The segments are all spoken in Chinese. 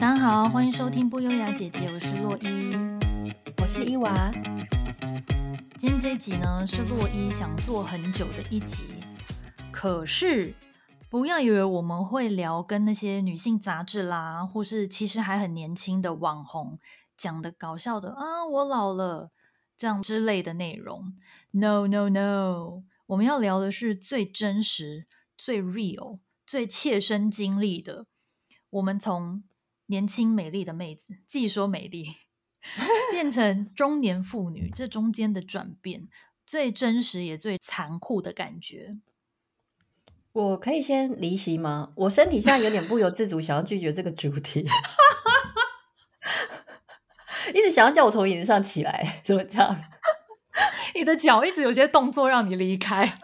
大家好，欢迎收听不优雅姐姐，我是洛伊，我是伊娃。今天这一集呢，是洛伊想做很久的一集，可是不要以为我们会聊跟那些女性杂志啦，或是其实还很年轻的网红讲的搞笑的啊，我老了这样之类的内容。No No No，我们要聊的是最真实、最 real、最切身经历的。我们从年轻美丽的妹子，自己说美丽，变成中年妇女，这中间的转变，最真实也最残酷的感觉。我可以先离席吗？我身体现在有点不由自主，想要拒绝这个主题，一直想要叫我从椅子上起来，怎么这样？你的脚一直有些动作让你离开。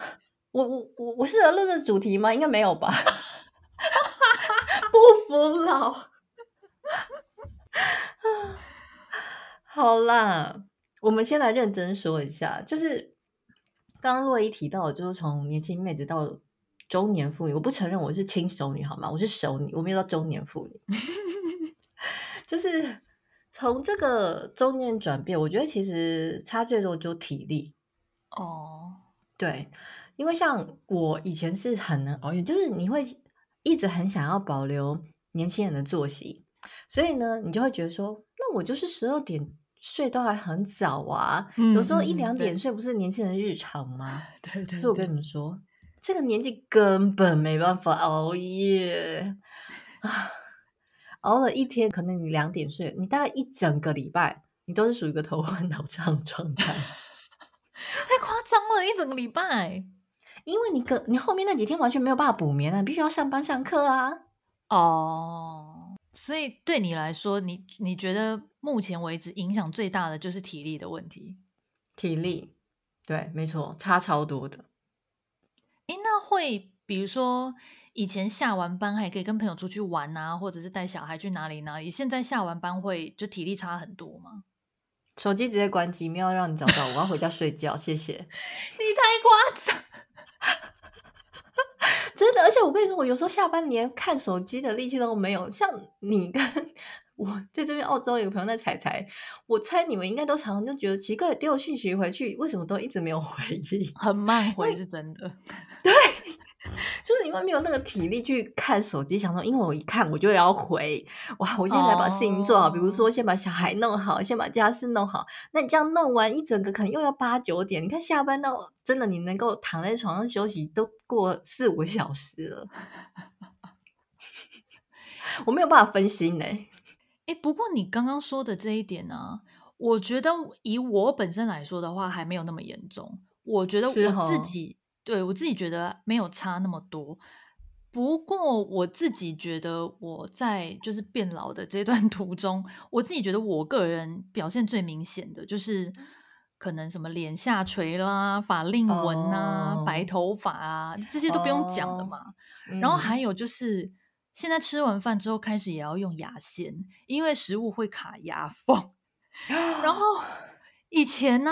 我我我我适合录这主题吗？应该没有吧。不服老。好啦，我们先来认真说一下，就是刚刚洛伊提到，就是从年轻妹子到中年妇女，我不承认我是轻熟女，好吗？我是熟女，我没有到中年妇女。就是从这个中年转变，我觉得其实差最多就体力哦。Oh. 对，因为像我以前是很能熬夜，就是你会一直很想要保留年轻人的作息，所以呢，你就会觉得说，那我就是十二点。睡都还很早啊，嗯、有时候一两点睡不是年轻人日常吗？对对，对。所以我跟你们说，这个年纪根本没办法熬夜啊！熬了一天，可能你两点睡，你大概一整个礼拜，你都是属于一个头昏脑胀的状态。太夸张了，一整个礼拜，因为你个你后面那几天完全没有办法补眠啊，你必须要上班上课啊。哦。所以对你来说，你你觉得目前为止影响最大的就是体力的问题？体力，对，没错，差超多的。诶，那会比如说以前下完班还可以跟朋友出去玩啊，或者是带小孩去哪里哪里，现在下完班会就体力差很多吗？手机直接关机，没有让你找到，我要回家睡觉，谢谢。你太夸张。真的，而且我跟你说，我有时候下班连看手机的力气都没有。像你跟 我在这边澳洲有个朋友在彩彩，我猜你们应该都常常就觉得奇怪，丢讯息回去为什么都一直没有回应，很慢回是真的。对。就是因为没有那个体力去看手机，想说，因为我一看我就要回，哇！我现在来把事情做好，oh. 比如说先把小孩弄好，先把家事弄好。那你这样弄完一整个，可能又要八九点。你看下班到真的你能够躺在床上休息，都过四五个小时了。我没有办法分心呢。哎，不过你刚刚说的这一点呢、啊，我觉得以我本身来说的话，还没有那么严重。我觉得我自己。对，我自己觉得没有差那么多，不过我自己觉得我在就是变老的这段 途中，我自己觉得我个人表现最明显的就是可能什么脸下垂啦、法令纹啊、oh. 白头发啊，这些都不用讲了嘛。Oh. 然后还有就是现在吃完饭之后开始也要用牙线，因为食物会卡牙缝。然后 以前呢？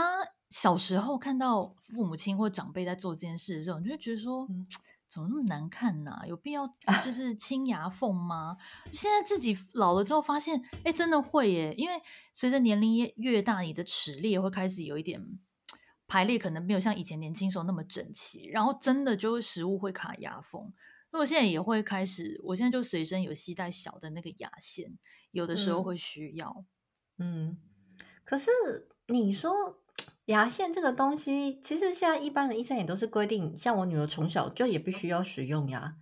小时候看到父母亲或长辈在做这件事的时候，你就会觉得说，嗯，怎么那么难看呢？有必要 就是清牙缝吗？现在自己老了之后发现，哎，真的会耶！因为随着年龄越越大，你的齿列会开始有一点排列，可能没有像以前年轻时候那么整齐，然后真的就会食物会卡牙缝。那我现在也会开始，我现在就随身有携带小的那个牙线，有的时候会需要。嗯，嗯，可是你说。牙线这个东西，其实现在一般的医生也都是规定，像我女儿从小就也必须要使用牙。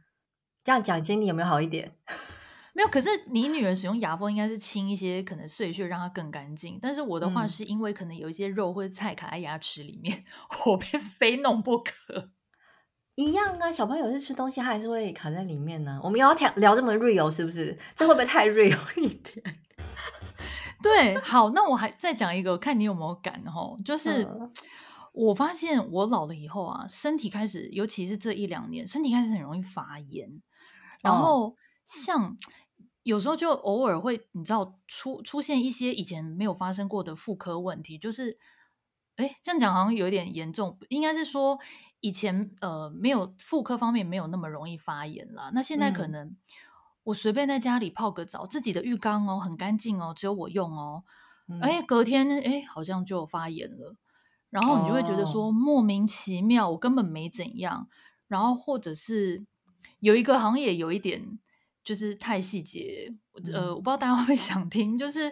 这样讲，心里有没有好一点？没有，可是你女儿使用牙缝应该是清一些可能碎屑，让它更干净。但是我的话是因为可能有一些肉或者菜卡在牙齿里面，嗯、我被非弄不可。一样啊，小朋友是吃东西，它还是会卡在里面呢。我们要聊聊这么 real 是不是？这会不会太 real 一点？对，好，那我还再讲一个，看你有没有感吼，就是我发现我老了以后啊，身体开始，尤其是这一两年，身体开始很容易发炎，然后像有时候就偶尔会，你知道出出现一些以前没有发生过的妇科问题，就是，哎，这样讲好像有点严重，应该是说以前呃没有妇科方面没有那么容易发炎啦，那现在可能。我随便在家里泡个澡，自己的浴缸哦，很干净哦，只有我用哦。哎、嗯，隔天哎，好像就发炎了。然后你就会觉得说、哦、莫名其妙，我根本没怎样。然后或者是有一个好像也有一点，就是太细节。嗯、呃，我不知道大家会不会想听，就是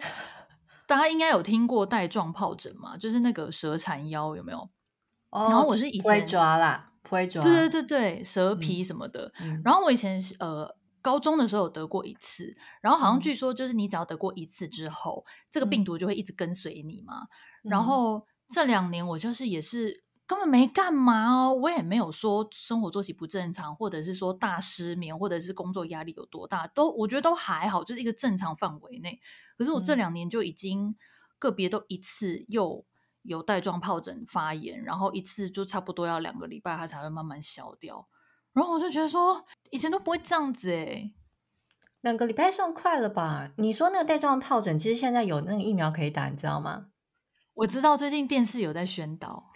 大家应该有听过带状疱疹嘛？就是那个蛇缠腰有没有？哦、然后我是以前抓啦，不会抓，对对对对，蛇皮什么的。嗯、然后我以前呃。高中的时候有得过一次，然后好像据说就是你只要得过一次之后，嗯、这个病毒就会一直跟随你嘛。嗯、然后这两年我就是也是根本没干嘛哦，我也没有说生活作息不正常，或者是说大失眠，或者是工作压力有多大，都我觉得都还好，就是一个正常范围内。可是我这两年就已经个别都一次又有带状疱疹发炎，然后一次就差不多要两个礼拜它才会慢慢消掉。然后我就觉得说，以前都不会这样子诶。两个礼拜算快了吧？你说那个带状疱疹，其实现在有那个疫苗可以打，你知道吗？我知道最近电视有在宣导。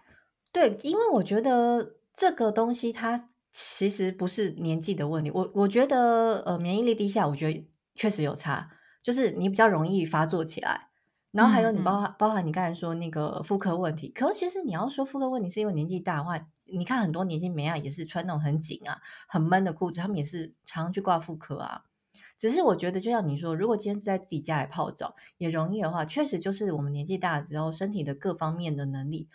对，因为我觉得这个东西它其实不是年纪的问题。我我觉得呃，免疫力低下，我觉得确实有差，就是你比较容易发作起来。然后还有你包含、嗯、包含你刚才说那个妇科问题，可是其实你要说妇科问题是因为年纪大的话。你看很多年轻美啊，也是穿那种很紧啊、很闷的裤子，他们也是常常去挂妇科啊。只是我觉得，就像你说，如果今天是在自己家里泡澡也容易的话，确实就是我们年纪大了之后，身体的各方面的能力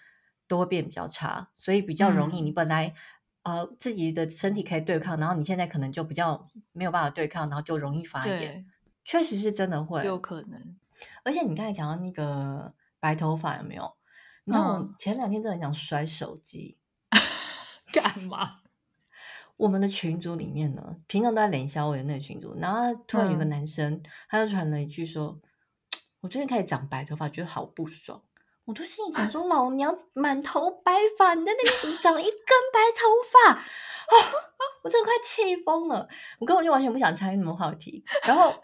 都会变比较差，所以比较容易。你本来呃、自己的身体可以对抗，然后你现在可能就比较没有办法对抗，然后就容易发炎。确实是真的会有可能。而且你刚才讲到那个白头发有没有？你知道我前两天真的很想摔手机。干嘛？我们的群组里面呢，平常都在冷笑我的那个群组，然后突然有个男生，嗯、他就传了一句说：“我最近开始长白头发，觉得好不爽。”我都心里想说：“老娘满头白发，你在那边怎么长一根白头发？”哦，我真的快气疯了，我根本就完全不想参与什么话题。然后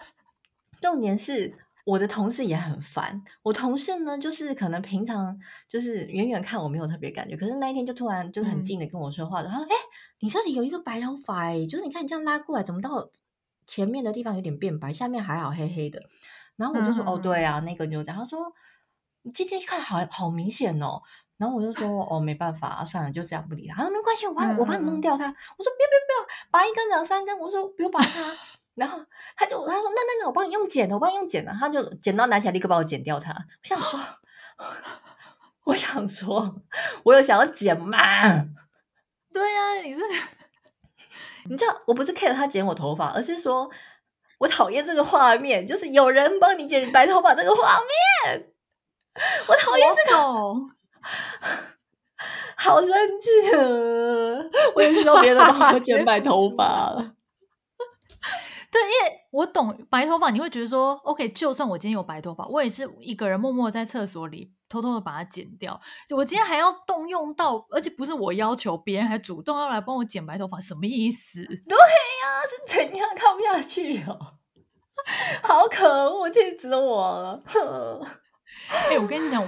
重点是。我的同事也很烦。我同事呢，就是可能平常就是远远看我没有特别感觉，可是那一天就突然就是很近的跟我说话的。嗯、他说：“哎、欸，你这里有一个白头发，哎，就是你看你这样拉过来，怎么到前面的地方有点变白，下面还好黑黑的。”然后我就说：“嗯、哦，对啊，那个就这样。”他说：“你今天一看好好明显哦。”然后我就说：“哦，没办法啊，算了，就这样不理他。”他说：“没关系，我帮我帮你弄掉它。嗯”我说：“不要不要不要，拔一根两三根。”我说：“不用拔它。”然后他就他说那那那我帮你用剪的，我帮你用剪的，他就剪刀拿起来立刻帮我剪掉它。我想说，我想说，我有想要剪吗？对呀、啊，你是 你知道我不是 care 他剪我头发，而是说我讨厌这个画面，就是有人帮你剪白头发这个画面，我讨厌这个，好生气啊！我也需要别人帮我剪白头发了。对，因为我懂白头发，你会觉得说，OK，就算我今天有白头发，我也是一个人默默在厕所里偷偷的把它剪掉。我今天还要动用到，而且不是我要求，别人还主动要来帮我剪白头发，什么意思？对呀，是怎样看不下去哦？好可恶，气死我了！哎、欸，我跟你讲，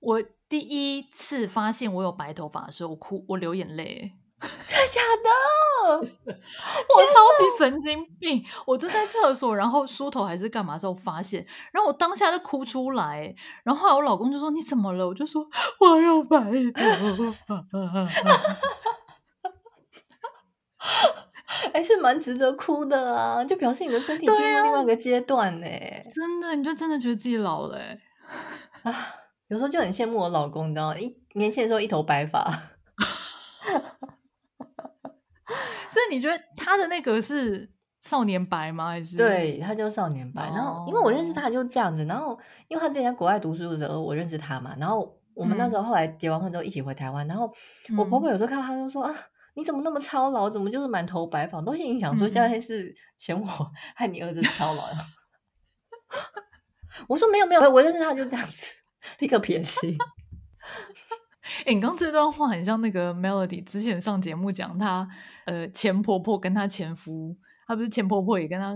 我我第一次发现我有白头发的时候，我哭，我流眼泪。真的假的？我超级神经病！我就在厕所，然后梳头还是干嘛时候发现，然后我当下就哭出来。然后后来我老公就说：“你怎么了？”我就说：“我要白头发。”哎，是蛮值得哭的啊！就表示你的身体进入另外一个阶段呢、啊。真的，你就真的觉得自己老了啊！有时候就很羡慕我老公，你知道吗？一年轻的时候一头白发。所以你觉得他的那个是少年白吗？还是对，他叫少年白。然后因为我认识他就这样子，然后因为他之前在国外读书的时候，我认识他嘛。然后我们那时候后来结完婚之后一起回台湾。然后我婆婆有时候看到他就说啊，你怎么那么操劳？怎么就是满头白发？都心里想说现在是嫌我害你儿子操劳。我说没有没有，我认识他就这样子，立刻撇清。哎、欸，你刚这段话很像那个 Melody 之前上节目讲她呃前婆婆跟她前夫，她不是前婆婆也跟她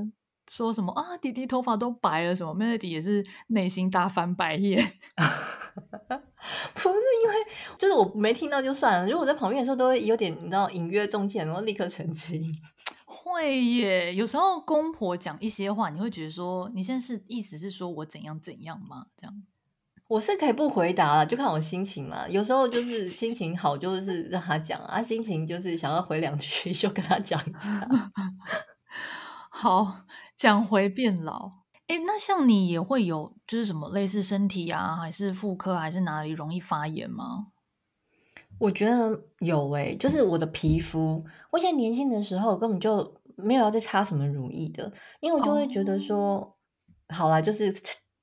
说什么啊，弟弟头发都白了什么，Melody 也是内心大翻白眼。不是因为就是我没听到就算了，如果我在旁边的时候都会有点你知道隐约中箭，然后立刻澄清。会耶，有时候公婆讲一些话，你会觉得说，你现在是意思是说我怎样怎样吗？这样，我是可以不回答了，就看我心情嘛。有时候就是心情好，就是让他讲啊；心情就是想要回两句，就跟他讲一下。好，讲回变老。诶，那像你也会有，就是什么类似身体啊，还是妇科，还是哪里容易发炎吗？我觉得有诶、欸，就是我的皮肤，我以前年轻的时候根本就没有要再擦什么乳液的，因为我就会觉得说，哦、好啦，就是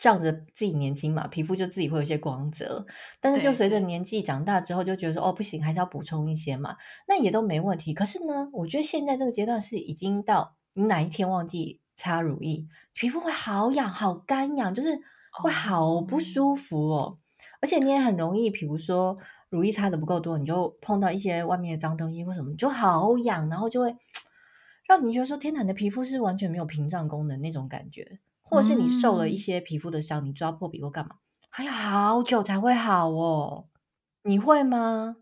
仗着自己年轻嘛，皮肤就自己会有一些光泽。但是就随着年纪长大之后，就觉得说，哦，不行，还是要补充一些嘛，那也都没问题。可是呢，我觉得现在这个阶段是已经到你哪一天忘记。擦乳液，皮肤会好痒、好干痒，就是会好不舒服哦。Oh. 而且你也很容易，比如说乳液擦的不够多，你就碰到一些外面的脏东西或什么，就好痒，然后就会 让你觉得说：“天哪，你的皮肤是完全没有屏障功能那种感觉。”或者是你受了一些皮肤的伤，你抓破皮或干嘛，还要好久才会好哦。你会吗？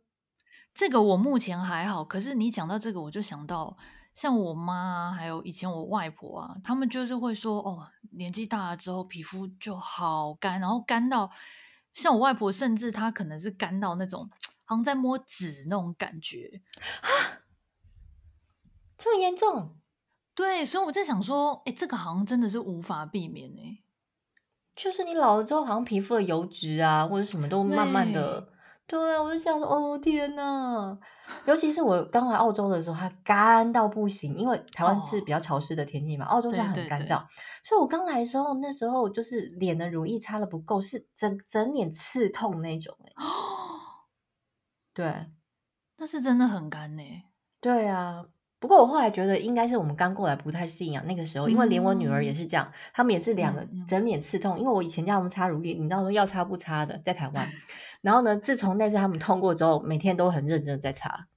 这个我目前还好，可是你讲到这个，我就想到。像我妈，还有以前我外婆啊，他们就是会说，哦，年纪大了之后皮肤就好干，然后干到像我外婆，甚至她可能是干到那种好像在摸纸那种感觉啊，这么严重？对，所以我在想说，哎，这个好像真的是无法避免哎，就是你老了之后，好像皮肤的油脂啊，或者什么都慢慢的。对啊，我就想说，哦天哪！尤其是我刚来澳洲的时候，它干到不行，因为台湾是比较潮湿的天气嘛，哦、澳洲是很干燥，对对对，所以我刚来的时候，那时候就是脸的乳液擦的不够，是整整脸刺痛那种哦，对，那是真的很干呢。对啊。不过我后来觉得应该是我们刚过来不太适应啊，那个时候，因为连我女儿也是这样，他、嗯、们也是两个整脸刺痛。嗯、因为我以前叫他们擦乳液，你知道说要擦不擦的，在台湾。然后呢，自从那次他们痛过之后，每天都很认真在擦。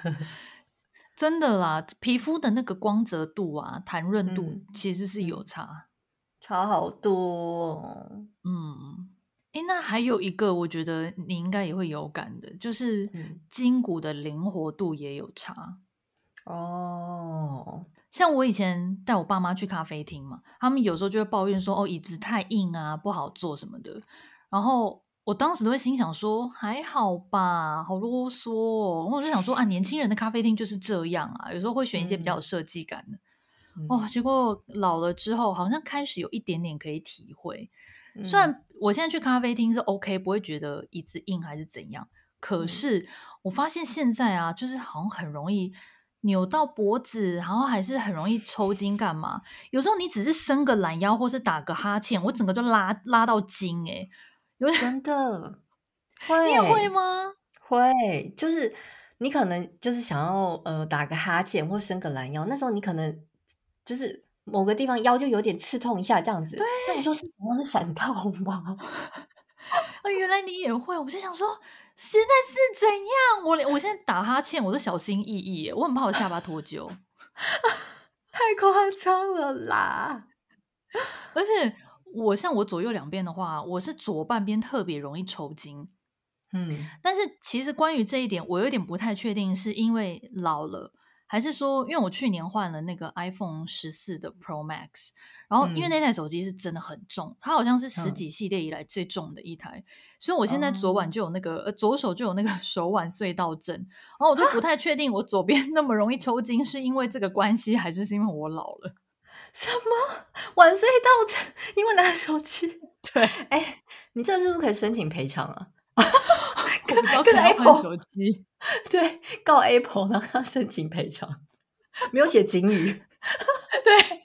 真的啦，皮肤的那个光泽度啊、弹润度其实是有差，嗯、差好多。嗯。诶，那还有一个，我觉得你应该也会有感的，就是筋骨的灵活度也有差哦。像我以前带我爸妈去咖啡厅嘛，他们有时候就会抱怨说：“哦，椅子太硬啊，不好坐什么的。”然后我当时都会心想说：“还好吧，好啰嗦哦。”我就想说：“啊，年轻人的咖啡厅就是这样啊，有时候会选一些比较有设计感的。嗯”哦，结果老了之后，好像开始有一点点可以体会。虽然我现在去咖啡厅是 OK，不会觉得椅子硬还是怎样，可是我发现现在啊，就是好像很容易扭到脖子，然后还是很容易抽筋，干嘛？有时候你只是伸个懒腰，或是打个哈欠，我整个就拉拉到筋哎、欸，有真的会，你也会吗？会，就是你可能就是想要呃打个哈欠或伸个懒腰，那时候你可能就是。某个地方腰就有点刺痛一下，这样子。对，那你说是我是闪到吗？啊，原来你也会，我就想说，现在是怎样？我我现在打哈欠，我都小心翼翼，我很怕我下巴脱臼，太夸张了啦！而且我像我左右两边的话，我是左半边特别容易抽筋。嗯，但是其实关于这一点，我有点不太确定，是因为老了。还是说，因为我去年换了那个 iPhone 十四的 Pro Max，然后因为那台手机是真的很重，嗯、它好像是十几系列以来最重的一台，嗯、所以我现在左腕就有那个、嗯、呃左手就有那个 手腕隧道症，然后我就不太确定我左边那么容易抽筋是因为这个关系，还是是因为我老了？什么腕隧道症？因为拿手机？对，哎，你这是不是可以申请赔偿啊？跟跟 Apple 手机，对，告 Apple，然后要申请赔偿，没有写警语，对，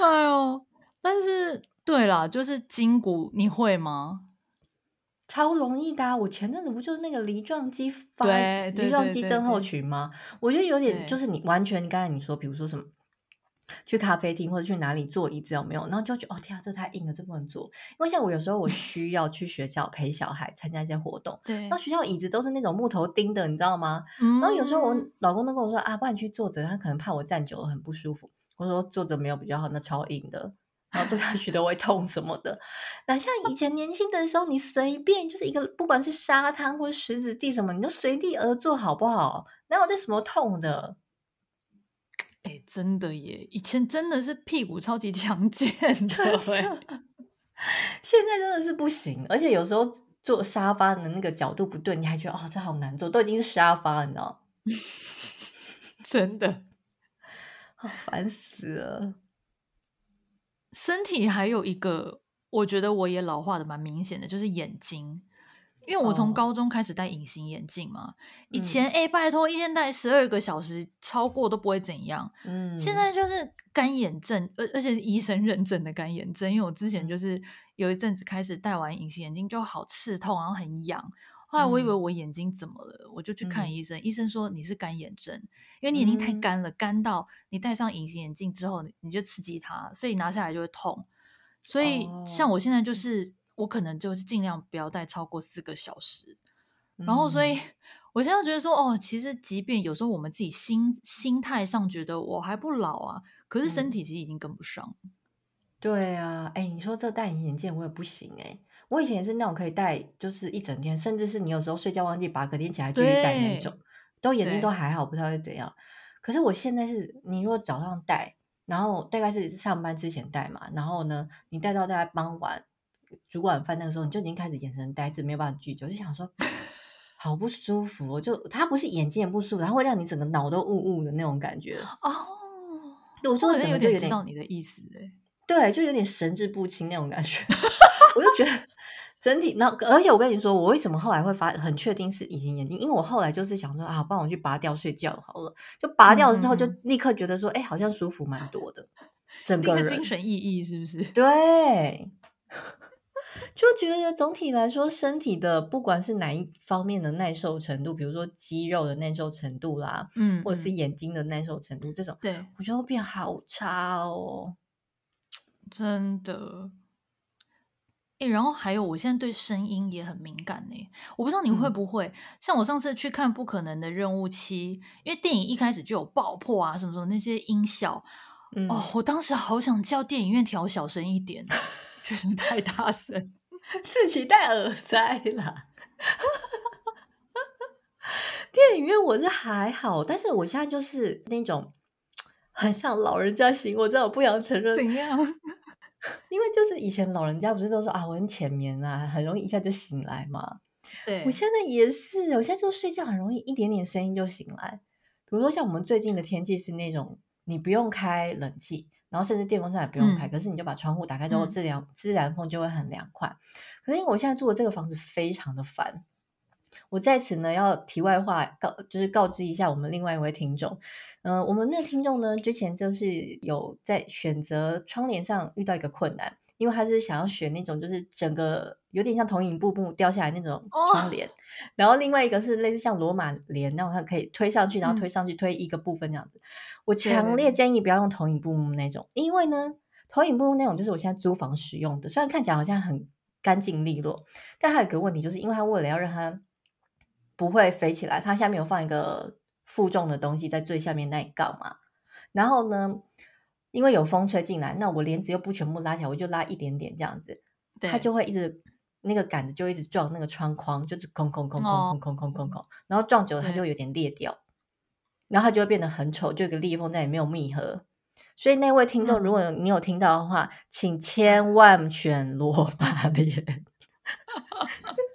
哎呦，但是对啦，就是筋骨，你会吗？超容易的啊，我前阵子不就是那个梨状肌发梨状肌症候群吗？我觉得有点，就是你完全刚才你说，比如说什么。去咖啡厅或者去哪里坐椅子有没有？然后就觉得哦天啊，这太硬了，这不能坐。因为像我有时候我需要去学校陪小孩参加一些活动，对，然后学校椅子都是那种木头钉的，你知道吗？嗯、然后有时候我老公都跟我说啊，不然你去坐着，他可能怕我站久了很不舒服。我说坐着没有比较好，那超硬的。然后坐下去都会痛什么的。那像以前年轻的时候，你随便就是一个，不管是沙滩或者石子地什么，你就随地而坐，好不好？哪有这什么痛的？哎，真的耶！以前真的是屁股超级强健的，现在真的是不行。而且有时候坐沙发的那个角度不对，你还觉得哦，这好难坐，都已经是沙发了，你知道？真的，好烦死了。身体还有一个，我觉得我也老化的蛮明显的，就是眼睛。因为我从高中开始戴隐形眼镜嘛，哦、以前哎、嗯，拜托，一天戴十二个小时，超过都不会怎样。嗯，现在就是干眼症，而而且是医生认证的干眼症。因为我之前就是有一阵子开始戴完隐形眼镜就好刺痛，然后很痒。后来我以为我眼睛怎么了，嗯、我就去看医生，医生说你是干眼症，因为你眼睛太干了，干、嗯、到你戴上隐形眼镜之后，你就刺激它，所以拿下来就会痛。所以像我现在就是。我可能就是尽量不要戴超过四个小时，然后所以我现在觉得说，哦，其实即便有时候我们自己心心态上觉得我还不老啊，可是身体其实已经跟不上。嗯、对啊，哎，你说这戴隐形眼镜我也不行哎，我以前也是那种可以戴就是一整天，甚至是你有时候睡觉忘记拔，隔天起来继续戴那种，都眼睛都还好，不知道会怎样。可是我现在是，你如果早上戴，然后大概是上班之前戴嘛，然后呢，你戴到大概傍晚。煮晚饭那个时候，你就已经开始眼神呆滞，没有办法聚焦，就想说 好不舒服。就它不是眼睛也不舒服，它会让你整个脑都雾雾的那种感觉哦。我说的有点知道你的意思哎，对，就有点神志不清那种感觉。我就觉得整体，那而且我跟你说，我为什么后来会发很确定是隐形眼镜？因为我后来就是想说啊，帮我去拔掉睡觉好了。就拔掉了之后，就立刻觉得说，哎、嗯，好像舒服蛮多的，整个人精神意义，是不是？对。就觉得总体来说，身体的不管是哪一方面的耐受程度，比如说肌肉的耐受程度啦，嗯，或者是眼睛的耐受程度，这种，对，我觉得会变好差哦，真的。诶，然后还有，我现在对声音也很敏感呢。我不知道你会不会，嗯、像我上次去看《不可能的任务七》，因为电影一开始就有爆破啊，什么什么那些音效，嗯、哦，我当时好想叫电影院调小声一点。觉得太大声，自己戴耳塞啦。电影院我是还好，但是我现在就是那种很像老人家型，我真的不想承认。怎样？因为就是以前老人家不是都说啊，我很浅眠啊，很容易一下就醒来嘛。对，我现在也是，我现在就睡觉很容易一点点声音就醒来。比如说像我们最近的天气是那种，你不用开冷气。然后甚至电风扇也不用开，嗯、可是你就把窗户打开之后，自然、嗯、自然风就会很凉快。可是因为我现在住的这个房子非常的烦，我在此呢要题外话告，就是告知一下我们另外一位听众。嗯、呃，我们那个听众呢之前就是有在选择窗帘上遇到一个困难。因为他是想要选那种，就是整个有点像投影布幕掉下来那种窗帘，哦、然后另外一个是类似像罗马帘，那种它可以推上去，然后推上去推一个部分这样子。嗯、我强烈建议不要用投影布幕那种，因为呢，投影布幕那种就是我现在租房使用的，虽然看起来好像很干净利落，但它有个问题，就是因为它为了要让它不会飞起来，它下面有放一个负重的东西在最下面那一杠嘛，然后呢。因为有风吹进来，那我帘子又不全部拉起来，我就拉一点点这样子，对。它就会一直那个杆子就一直撞那个窗框，就是空空空空空空空空空，然后撞久了它就有点裂掉，然后它就会变得很丑，就一个裂缝，但也没有密合。所以那位听众，如果你有听到的话，嗯、请千万选罗马帘。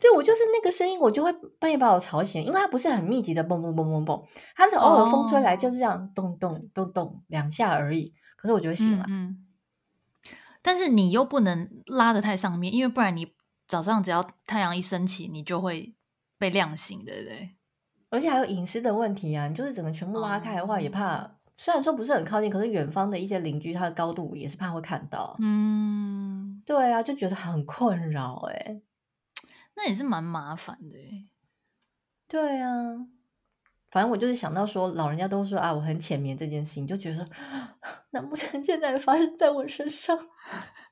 对，我就是那个声音，我就会半夜把我吵醒，因为它不是很密集的嘣嘣嘣嘣嘣，它是偶尔风吹来就是这样咚咚咚咚两下而已。可是我就会醒了。嗯，但是你又不能拉得太上面，因为不然你早上只要太阳一升起，你就会被亮醒，对不对？而且还有隐私的问题啊，你就是整个全部拉开的话，也怕。嗯、虽然说不是很靠近，可是远方的一些邻居，他的高度也是怕会看到。嗯，对啊，就觉得很困扰哎、欸。那也是蛮麻烦的，对啊，反正我就是想到说，老人家都说啊，我很浅眠这件事情，就觉得说，难不成现在发生在我身上？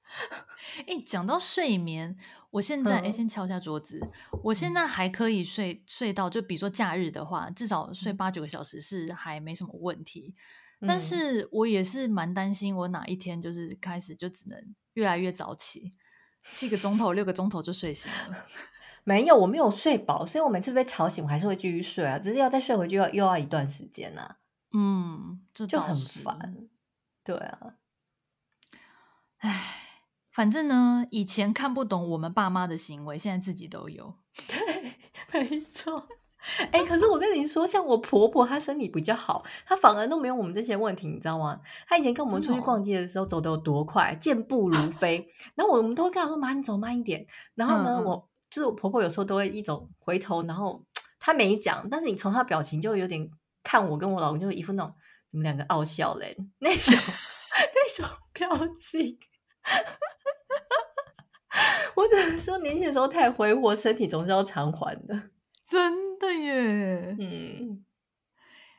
哎，讲到睡眠，我现在哎、嗯，先敲一下桌子。我现在还可以睡睡到，就比如说假日的话，至少睡八九个小时是还没什么问题。嗯、但是我也是蛮担心，我哪一天就是开始就只能越来越早起，七个钟头、六个钟头就睡醒了。没有，我没有睡饱，所以我每次被吵醒，我还是会继续睡啊，只是要再睡回去要又要一段时间啊。嗯，这就很烦。对啊，唉。反正呢，以前看不懂我们爸妈的行为，现在自己都有。对，没错。哎、欸，可是我跟你说，像我婆婆，她身体比较好，她反而都没有我们这些问题，你知道吗？她以前跟我们出去逛街的时候，走得有多快，健步如 飞。然后我们都会跟她说：“妈，你走慢一点。”然后呢，嗯、我就是我婆婆，有时候都会一种回头，然后她没讲，但是你从她表情就有点看我跟我老公，就一副那种你们两个傲笑嘞那种 那种表情。我只能说，年轻的时候太挥霍，身体总是要偿还的。真的耶，嗯，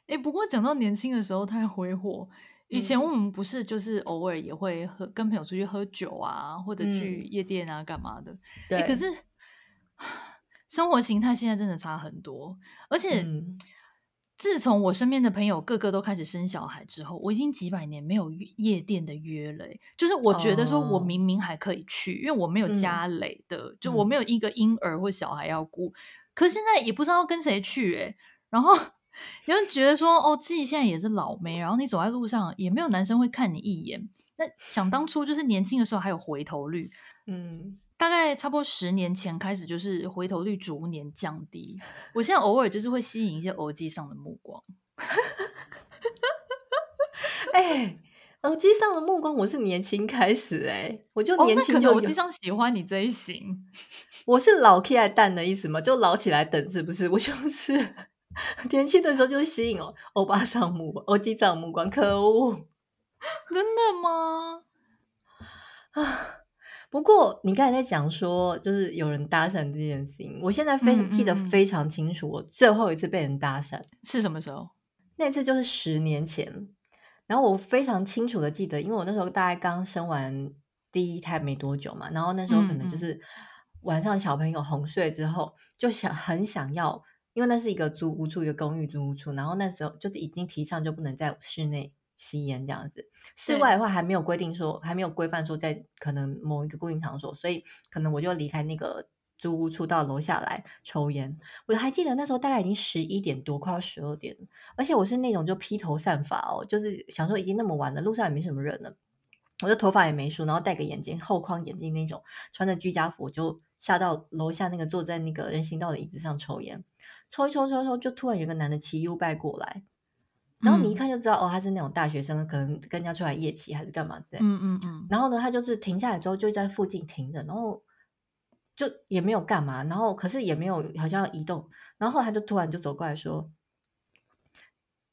哎、欸，不过讲到年轻的时候太挥霍，以前我们不是就是偶尔也会喝跟朋友出去喝酒啊，或者去夜店啊，干嘛的？嗯、对、欸，可是生活形态现在真的差很多，而且。嗯自从我身边的朋友个个都开始生小孩之后，我已经几百年没有夜店的约了。就是我觉得说，我明明还可以去，哦、因为我没有家累的、嗯，就我没有一个婴儿或小孩要顾、嗯。可现在也不知道跟谁去，哎，然后你就觉得说，哦，自己现在也是老妹，然后你走在路上也没有男生会看你一眼。那想当初就是年轻的时候还有回头率，嗯。大概差不多十年前开始，就是回头率逐年降低。我现在偶尔就是会吸引一些耳机上的目光。哎、欸，欧吉桑的目光，我是年轻开始哎、欸，我就年轻就欧吉桑喜欢你这一型。我是老起来蛋的意思吗？就老起来等是不是？我就是年轻的时候就吸引欧欧巴桑目光，欧吉桑目光，可恶！真的吗？啊。不过你刚才在讲说，就是有人搭讪这件事情，我现在非记得非常清楚。我最后一次被人搭讪是什么时候？那次就是十年前。然后我非常清楚的记得，因为我那时候大概刚生完第一胎没多久嘛，然后那时候可能就是晚上小朋友哄睡之后，就想很想要，因为那是一个租屋处，一个公寓租屋处，然后那时候就是已经提倡就不能在室内。吸烟这样子，室外的话还没有规定说，还没有规范说在可能某一个固定场所，所以可能我就离开那个租屋处到楼下来抽烟。我还记得那时候大概已经十一点多，快要十二点，而且我是那种就披头散发哦，就是想说已经那么晚了，路上也没什么人了，我的头发也没梳，然后戴个眼镜，后框眼镜那种，穿着居家服就下到楼下那个坐在那个人行道的椅子上抽烟，抽一抽抽抽，就突然有个男的骑 U-Bike 过来。然后你一看就知道，哦，他是那种大学生，可能跟人家出来夜骑还是干嘛之类。嗯嗯嗯。然后呢，他就是停下来之后就在附近停着，然后就也没有干嘛，然后可是也没有好像要移动。然后他就突然就走过来说：“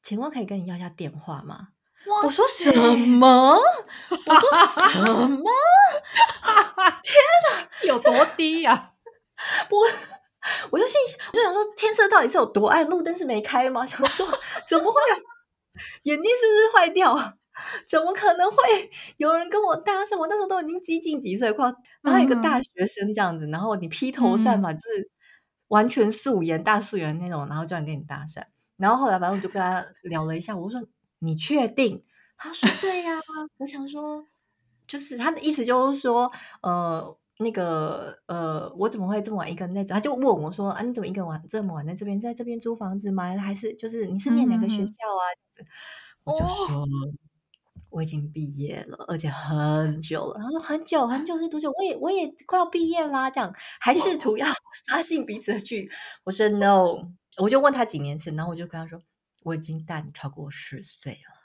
请问可以跟你要一下电话吗？”我说什么？我说什么？天哪，有多低呀、啊？我。我就信我就想说，天色到底是有多暗？路灯是没开吗？想说怎么会？眼睛是不是坏掉？怎么可能会有人跟我搭讪？我那时候都已经几近几岁，快然后一个大学生这样子，然后你披头散发，就是完全素颜、大素颜那种，然后叫你跟你搭讪。然后后来反正我就跟他聊了一下，我说你确定？他说对呀、啊。我想说，就是他的意思就是说，呃。那个呃，我怎么会这么晚一个人在这？他就问我说：“啊，你怎么一个人晚这么晚在这边，在这边租房子吗？还是就是你是念哪个学校啊？”嗯、我就说、哦：“我已经毕业了，而且很久了。”他说：“很久很久是多久？我也我也快要毕业啦。”这样还试图要 拉近彼此的距离。我说：“No。”我就问他几年次，然后我就跟他说：“我已经大你超过十岁了。”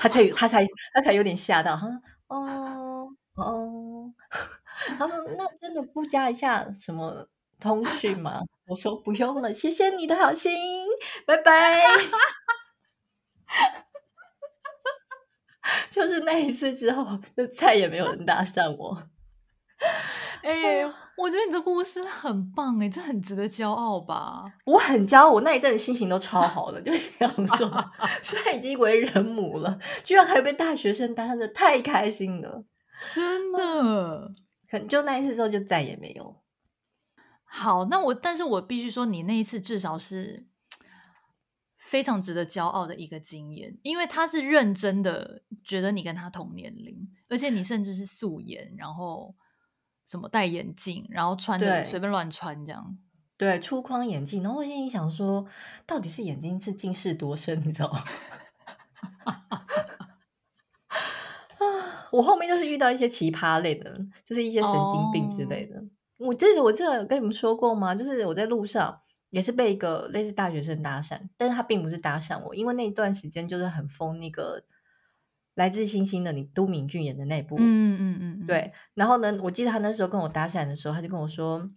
他才他才他才有点吓到，他说：“哦。”哦，他说：“那真的不加一下什么通讯吗？”我说：“不用了，谢谢你的好心，拜拜。”就是那一次之后，就再也没有人搭讪我。哎、欸，我觉得你这故事很棒哎，这很值得骄傲吧？我很骄傲，我那一阵子心情都超好的，就是想说，虽然已经为人母了，居然还被大学生搭讪的，太开心了。真的，可就那一次之后就再也没有，好，那我但是我必须说，你那一次至少是非常值得骄傲的一个经验，因为他是认真的觉得你跟他同年龄，而且你甚至是素颜，然后什么戴眼镜，然后穿的随便乱穿这样。对，粗框眼镜，然后我心里想说，到底是眼睛是近视多深，你知道吗？我后面就是遇到一些奇葩类的，就是一些神经病之类的。Oh. 我记得我记得有跟你们说过吗？就是我在路上也是被一个类似大学生搭讪，但是他并不是搭讪我，因为那一段时间就是很疯那个来自星星的你都敏俊演的那部，嗯嗯嗯，对。然后呢，我记得他那时候跟我搭讪的时候，他就跟我说：“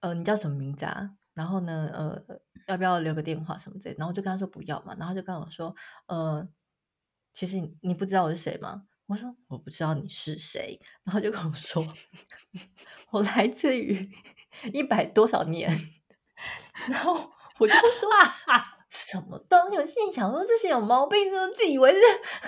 呃，你叫什么名字啊？然后呢，呃，要不要留个电话什么之类的？”然后我就跟他说不要嘛，然后就跟我说：“呃，其实你不知道我是谁吗？”我说我不知道你是谁，然后就跟我说 我来自于一百多少年，然后我就说什么东西？我心里想说，这些有毛病，是不是自以为是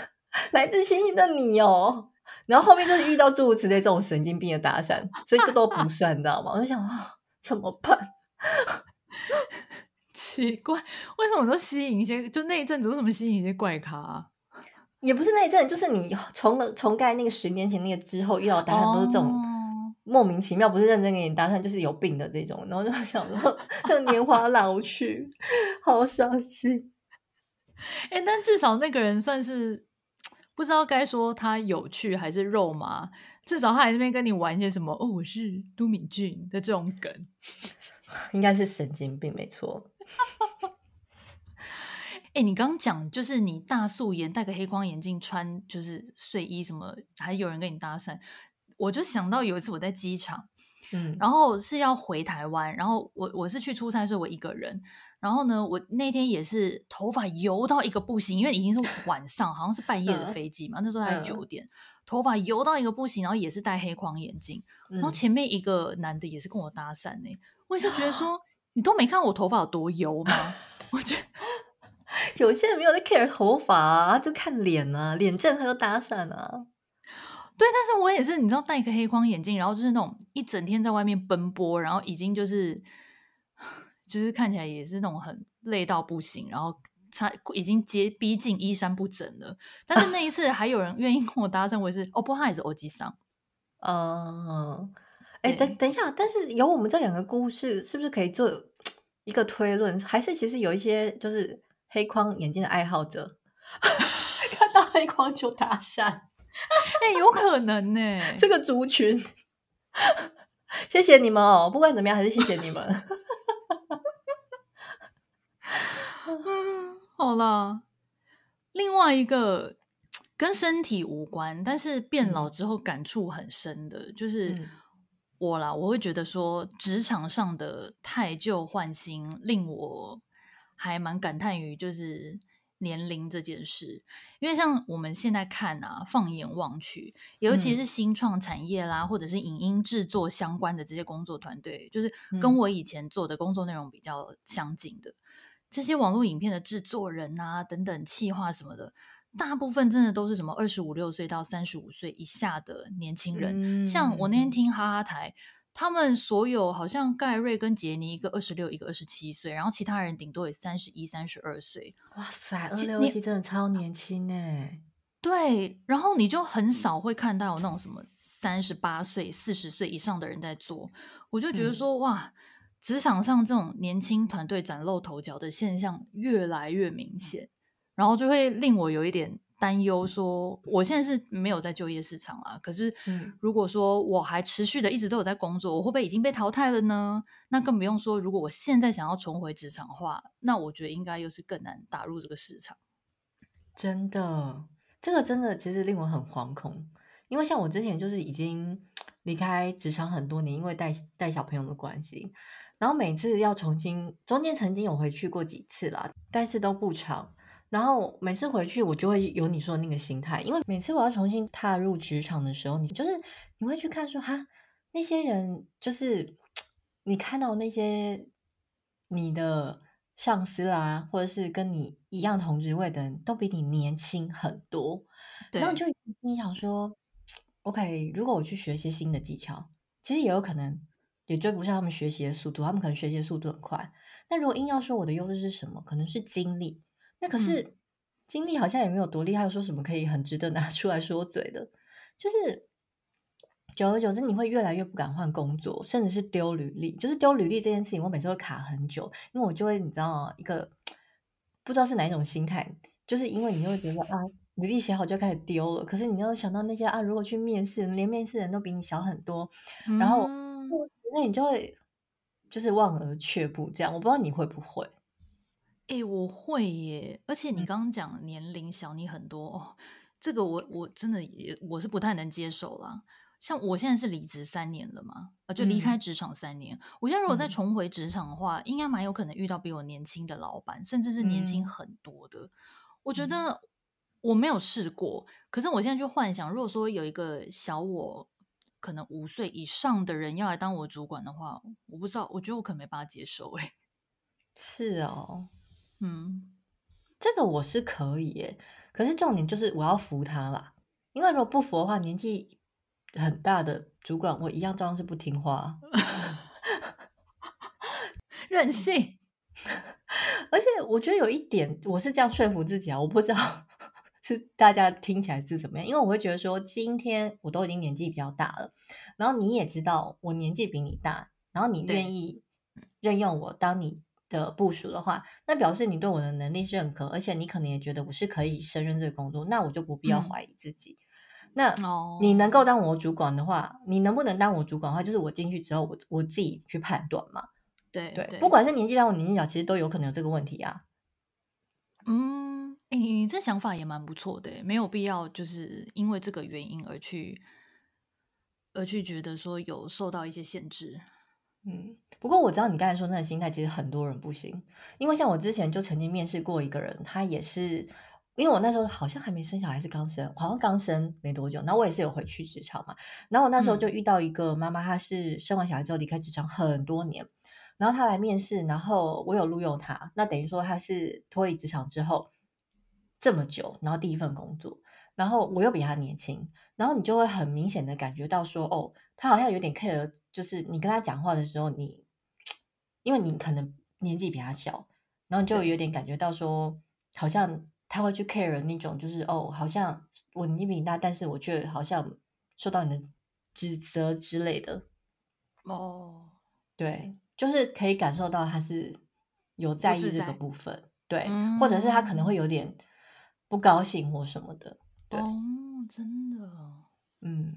来自星星的你哦？然后后面就是遇到诸如此类这种神经病的搭讪，所以这都不算，你知道吗？我就想啊，怎么办？奇怪，为什么都吸引一些？就那一阵子，为什么吸引一些怪咖啊？也不是那一阵，就是你从了从盖那个十年前那个之后遇到搭讪都是这种莫名其妙，不是认真给你搭讪，就是有病的这种，然后就想说，就年华老去，好伤心。哎、欸，但至少那个人算是不知道该说他有趣还是肉麻，至少他在那边跟你玩一些什么哦，我是都敏俊的这种梗，应该是神经病没错。哎，你刚刚讲就是你大素颜，戴个黑框眼镜，穿就是睡衣什么，还有人跟你搭讪，我就想到有一次我在机场，嗯，然后是要回台湾，然后我我是去出差，所以我一个人，然后呢，我那天也是头发油到一个不行，因为已经是晚上，好像是半夜的飞机嘛，嗯、那时候才九点，头发油到一个不行，然后也是戴黑框眼镜，然后前面一个男的也是跟我搭讪呢，我也是觉得 说，你都没看我头发有多油吗？我觉得。有些人没有在 care 头发啊，就看脸啊，脸正他就搭讪啊。对，但是我也是，你知道，戴一个黑框眼镜，然后就是那种一整天在外面奔波，然后已经就是就是看起来也是那种很累到不行，然后差已经接逼近衣衫不整了。但是那一次还有人愿意跟我搭讪，我也是哦，不过他也是欧吉桑。嗯，哎，等等一下，但是有我们这两个故事，是不是可以做一个推论？还是其实有一些就是。黑框眼镜的爱好者 看到黑框就搭讪，哎、欸，有可能呢。这个族群，谢谢你们哦。不管怎么样，还是谢谢你们。好了，另外一个跟身体无关，但是变老之后感触很深的，嗯、就是我啦。我会觉得说，职场上的太旧换新令我。还蛮感叹于就是年龄这件事，因为像我们现在看啊，放眼望去，尤其是新创产业啦，嗯、或者是影音制作相关的这些工作团队，就是跟我以前做的工作内容比较相近的、嗯、这些网络影片的制作人啊，等等企划什么的，大部分真的都是什么二十五六岁到三十五岁以下的年轻人。嗯、像我那天听哈哈台。他们所有好像盖瑞跟杰尼一个二十六，一个二十七岁，然后其他人顶多也三十一、三十二岁。哇塞，二六七真的超年轻哎！对，然后你就很少会看到有那种什么三十八岁、四十岁以上的人在做，我就觉得说、嗯、哇，职场上这种年轻团队崭露头角的现象越来越明显，然后就会令我有一点。担忧说，我现在是没有在就业市场啊。可是，如果说我还持续的一直都有在工作，我会不会已经被淘汰了呢？那更不用说，如果我现在想要重回职场的话，那我觉得应该又是更难打入这个市场。真的，这个真的其实令我很惶恐，因为像我之前就是已经离开职场很多年，因为带带小朋友的关系，然后每次要重新，中间曾经有回去过几次啦，但是都不长。然后每次回去，我就会有你说的那个心态，因为每次我要重新踏入职场的时候，你就是你会去看说，哈，那些人就是你看到那些你的上司啊，或者是跟你一样同职位的人都比你年轻很多，对然后就你想说，OK，如果我去学一些新的技巧，其实也有可能也追不上他们学习的速度，他们可能学习的速度很快。那如果硬要说我的优势是什么，可能是精力。那可是经历好像也没有多厉害，有说什么可以很值得拿出来说嘴的，就是。久而久之，你会越来越不敢换工作，甚至是丢履历。就是丢履历这件事情，我每次会卡很久，因为我就会你知道一个不知道是哪一种心态，就是因为你就会觉得啊，履历写好就开始丢了。可是你又想到那些啊，如果去面试，连面试人都比你小很多，嗯、然后那你就会就是望而却步。这样，我不知道你会不会？哎、欸，我会耶！而且你刚刚讲年龄小你很多、嗯、哦，这个我我真的也我是不太能接受啦。像我现在是离职三年了嘛，啊，就离开职场三年。嗯、我现在如果再重回职场的话，嗯、应该蛮有可能遇到比我年轻的老板，甚至是年轻很多的。嗯、我觉得我没有试过，可是我现在就幻想，如果说有一个小我可能五岁以上的人要来当我主管的话，我不知道，我觉得我可能没办法接受。哎，是哦，嗯，这个我是可以耶，可是重点就是我要服他啦，因为如果不服的话，年纪。很大的主管，我一样照样是不听话，任性。而且我觉得有一点，我是这样说服自己啊，我不知道是大家听起来是怎么样，因为我会觉得说，今天我都已经年纪比较大了，然后你也知道我年纪比你大，然后你愿意任用我当你的部署的话，那表示你对我的能力是认可，而且你可能也觉得我是可以胜任这个工作，那我就不必要怀疑自己。嗯那你能够当我主管的话，哦、你能不能当我主管的话，就是我进去之后，我我自己去判断嘛。对对，对不管是年纪大或年纪小，其实都有可能有这个问题啊。嗯，你你这想法也蛮不错的，没有必要就是因为这个原因而去而去觉得说有受到一些限制。嗯，不过我知道你刚才说那个心态，其实很多人不行，因为像我之前就曾经面试过一个人，他也是。因为我那时候好像还没生小孩，是刚生，好像刚生没多久。然后我也是有回去职场嘛。然后我那时候就遇到一个妈妈，她是生完小孩之后离开职场很多年。然后她来面试，然后我有录用她。那等于说她是脱离职场之后这么久，然后第一份工作。然后我又比她年轻，然后你就会很明显的感觉到说，哦，她好像有点 care，就是你跟他讲话的时候，你因为你可能年纪比他小，然后你就有点感觉到说，好像。他会去 care 那种，就是哦，好像我年纪比你大，但是我却好像受到你的指责之类的。哦，对，就是可以感受到他是有在意这个部分，对，嗯、或者是他可能会有点不高兴或什么的。对哦，真的，嗯，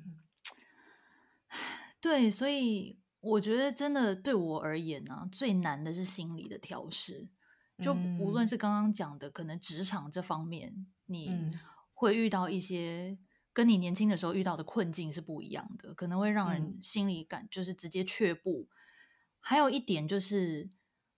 对，所以我觉得真的对我而言呢、啊，最难的是心理的调试。就无论是刚刚讲的，可能职场这方面，你会遇到一些跟你年轻的时候遇到的困境是不一样的，可能会让人心里感就是直接却步。还有一点就是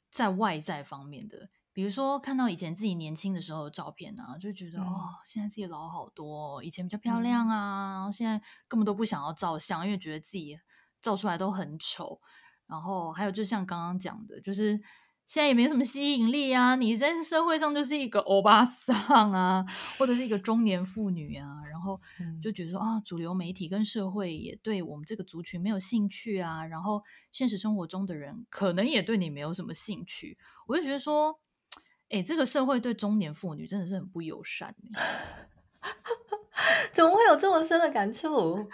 在外在方面的，比如说看到以前自己年轻的时候的照片啊，就觉得哦，现在自己老好多，以前比较漂亮啊，现在根本都不想要照相，因为觉得自己照出来都很丑。然后还有就像刚刚讲的，就是。现在也没什么吸引力啊！你在社会上就是一个欧巴桑啊，或者是一个中年妇女啊，然后就觉得说啊，主流媒体跟社会也对我们这个族群没有兴趣啊，然后现实生活中的人可能也对你没有什么兴趣，我就觉得说，哎，这个社会对中年妇女真的是很不友善。怎么会有这么深的感触？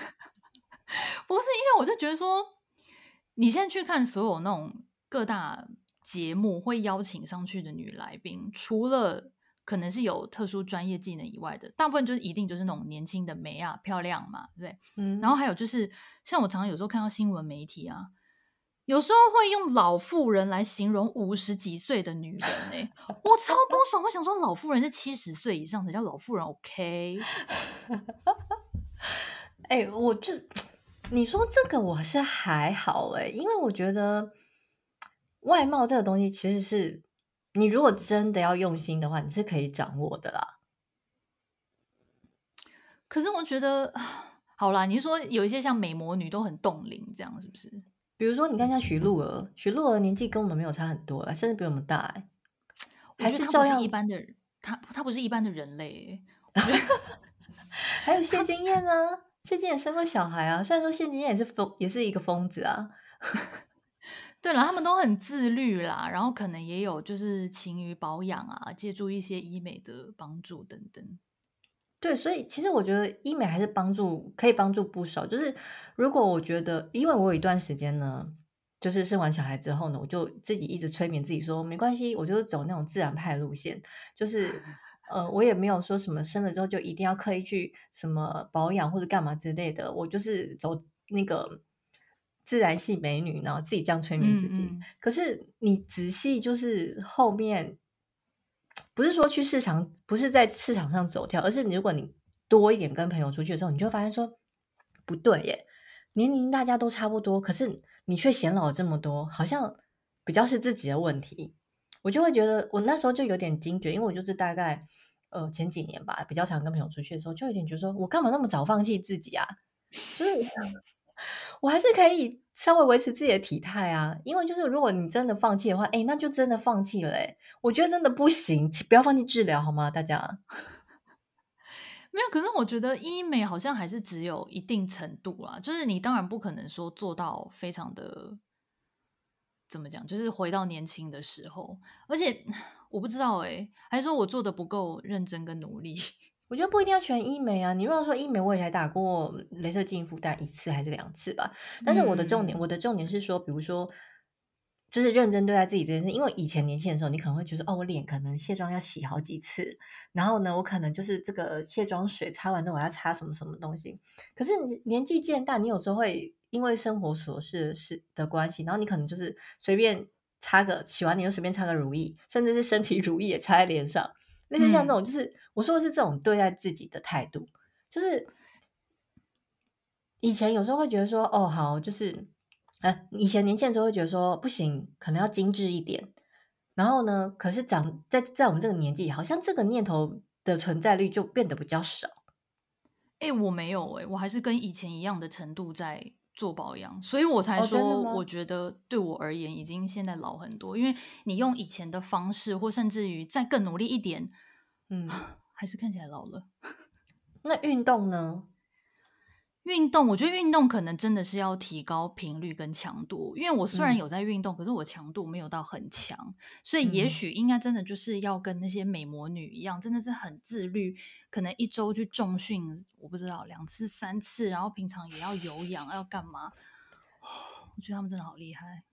不是因为我就觉得说，你现在去看所有那种各大。节目会邀请上去的女来宾，除了可能是有特殊专业技能以外的，大部分就是一定就是那种年轻的美啊，漂亮嘛，对不对？嗯。然后还有就是，像我常常有时候看到新闻媒体啊，有时候会用老妇人来形容五十几岁的女人呢、欸，我超不爽。我想说，老妇人是七十岁以上才叫老妇人，OK？哎、欸，我就你说这个我是还好哎、欸，因为我觉得。外貌这个东西，其实是你如果真的要用心的话，你是可以掌握的啦。可是我觉得，好啦，你说有一些像美魔女都很冻龄，这样是不是？比如说，你看一下许露儿，许露儿年纪跟我们没有差很多，甚至比我们大，哎，还是照样一般的人，她她不是一般的人类。还有谢金燕呢，谢金燕生过小孩啊，虽然说谢金燕也是疯，也是一个疯子啊。对了，他们都很自律啦，然后可能也有就是勤于保养啊，借助一些医美的帮助等等。对，所以其实我觉得医美还是帮助，可以帮助不少。就是如果我觉得，因为我有一段时间呢，就是生完小孩之后呢，我就自己一直催眠自己说，没关系，我就是走那种自然派路线，就是呃，我也没有说什么生了之后就一定要刻意去什么保养或者干嘛之类的，我就是走那个。自然系美女，然后自己这样催眠自己。嗯嗯，可是你仔细就是后面，不是说去市场，不是在市场上走跳，而是你如果你多一点跟朋友出去的时候，你就会发现说不对耶，年龄大家都差不多，可是你却显老这么多，好像比较是自己的问题。我就会觉得，我那时候就有点惊觉，因为我就是大概呃前几年吧，比较常跟朋友出去的时候，就有点觉得说我干嘛那么早放弃自己啊？就是。我还是可以稍微维持自己的体态啊，因为就是如果你真的放弃的话，哎，那就真的放弃了哎。我觉得真的不行，不要放弃治疗好吗？大家没有，可是我觉得医美好像还是只有一定程度啦，就是你当然不可能说做到非常的怎么讲，就是回到年轻的时候，而且我不知道哎，还是说我做的不够认真跟努力。我觉得不一定要全医美啊，你如果说医美，我也才打过镭射净肤，但一次还是两次吧。但是我的重点，嗯、我的重点是说，比如说，就是认真对待自己这件事。因为以前年轻的时候，你可能会觉得，哦，我脸可能卸妆要洗好几次，然后呢，我可能就是这个卸妆水擦完之后，我要擦什么什么东西。可是你年纪渐大，你有时候会因为生活琐事是的关系，然后你可能就是随便擦个洗完脸就随便擦个乳液，甚至是身体乳液也擦在脸上。类似像这种，就是、嗯、我说的是这种对待自己的态度，就是以前有时候会觉得说，哦，好，就是，呃，以前年轻的时候会觉得说，不行，可能要精致一点。然后呢，可是长在在我们这个年纪，好像这个念头的存在率就变得比较少。哎、欸，我没有哎、欸，我还是跟以前一样的程度在做保养，所以我才说，哦、我觉得对我而言已经现在老很多。因为你用以前的方式，或甚至于再更努力一点，嗯，还是看起来老了。那运动呢？运动，我觉得运动可能真的是要提高频率跟强度。因为我虽然有在运动，嗯、可是我强度没有到很强，所以也许应该真的就是要跟那些美魔女一样，真的是很自律，可能一周去重训，我不知道两次三次，然后平常也要有氧，要干嘛？我觉得他们真的好厉害。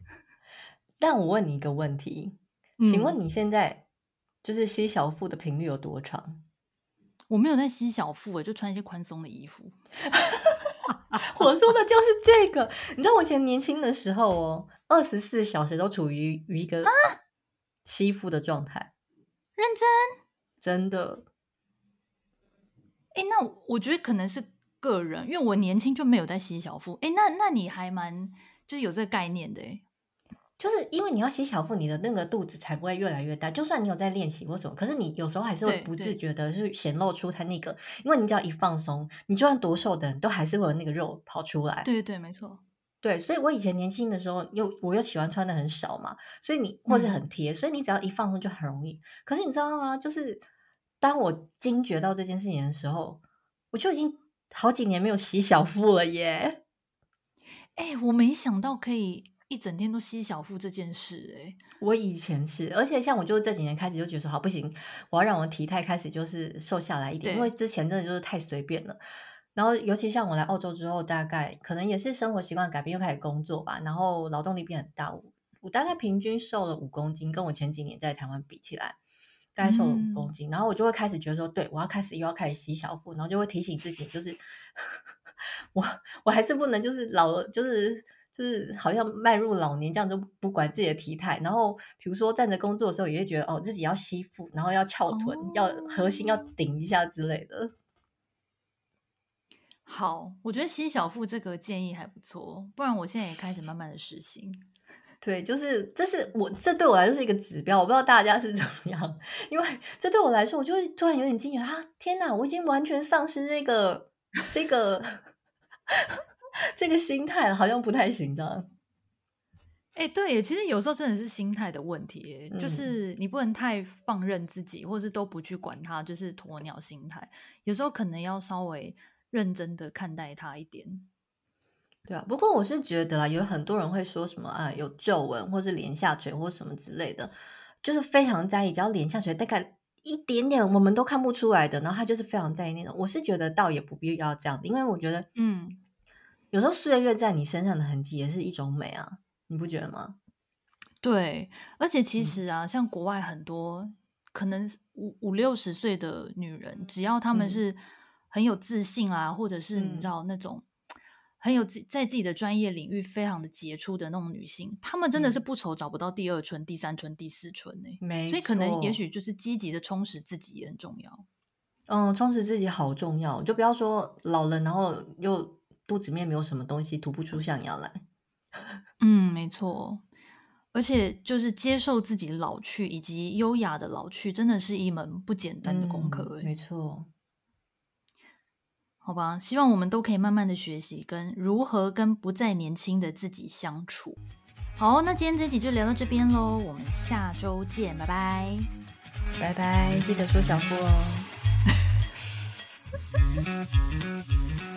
但我问你一个问题，请问你现在就是吸小腹的频率有多长？我没有在吸小腹，我就穿一些宽松的衣服。我说的就是这个。你知道我以前年轻的时候哦，二十四小时都处于于一个吸附的状态。认真？真的？哎，那我觉得可能是个人，因为我年轻就没有在吸小腹。哎，那那你还蛮就是有这个概念的哎。就是因为你要吸小腹，你的那个肚子才不会越来越大。就算你有在练习或什么，可是你有时候还是会不自觉的，是显露出它那个。因为你只要一放松，你就算多瘦的人都还是会有那个肉跑出来。对对，没错。对，所以我以前年轻的时候，又我又喜欢穿的很少嘛，所以你或是很贴，嗯、所以你只要一放松就很容易。可是你知道吗？就是当我惊觉到这件事情的时候，我就已经好几年没有洗小腹了耶。哎，我没想到可以。一整天都吸小腹这件事，欸，哎，我以前是，而且像我就这几年开始就觉得说，好不行，我要让我的体态开始就是瘦下来一点，因为之前真的就是太随便了。然后尤其像我来澳洲之后，大概可能也是生活习惯改变，又开始工作吧，然后劳动力变很大，我，我大概平均瘦了五公斤，跟我前几年在台湾比起来，大概瘦了五公斤。嗯、然后我就会开始觉得说，对，我要开始又要开始吸小腹，然后就会提醒自己，就是 我我还是不能就是老就是。就是好像迈入老年这样，就不管自己的体态。然后比如说站着工作的时候，也会觉得哦，自己要吸腹，然后要翘臀，哦、要核心要顶一下之类的。好，我觉得吸小腹这个建议还不错，不然我现在也开始慢慢的实行。对，就是这是我这对我来说是一个指标，我不知道大家是怎么样，因为这对我来说，我就会突然有点惊觉啊！天哪，我已经完全丧失这个这个。这个心态好像不太行的。哎、欸，对，其实有时候真的是心态的问题，嗯、就是你不能太放任自己，或是都不去管它，就是鸵鸟心态。有时候可能要稍微认真的看待它一点。对啊，不过我是觉得啊，有很多人会说什么啊，有皱纹或是脸下垂或什么之类的，就是非常在意，只要脸下垂大概一点点，我们都看不出来的，然后他就是非常在意那种。我是觉得倒也不必要这样，因为我觉得，嗯，有时候岁月在你身上的痕迹也是一种美啊，你不觉得吗？对，而且其实啊，嗯、像国外很多可能五五六十岁的女人，只要她们是很有自信啊，嗯、或者是你知道那种。很有自在自己的专业领域非常的杰出的那种女性，她们真的是不愁找不到第二春、嗯、第三春、第四春呢。所以可能也许就是积极的充实自己也很重要。嗯，充实自己好重要，就不要说老了，然后又肚子里面没有什么东西，吐不出象牙来。嗯，没错。而且就是接受自己老去以及优雅的老去，真的是一门不简单的功课。嗯，没错。好吧，希望我们都可以慢慢的学习，跟如何跟不再年轻的自己相处。好，那今天这集就聊到这边喽，我们下周见，拜拜，拜拜，记得说小布哦。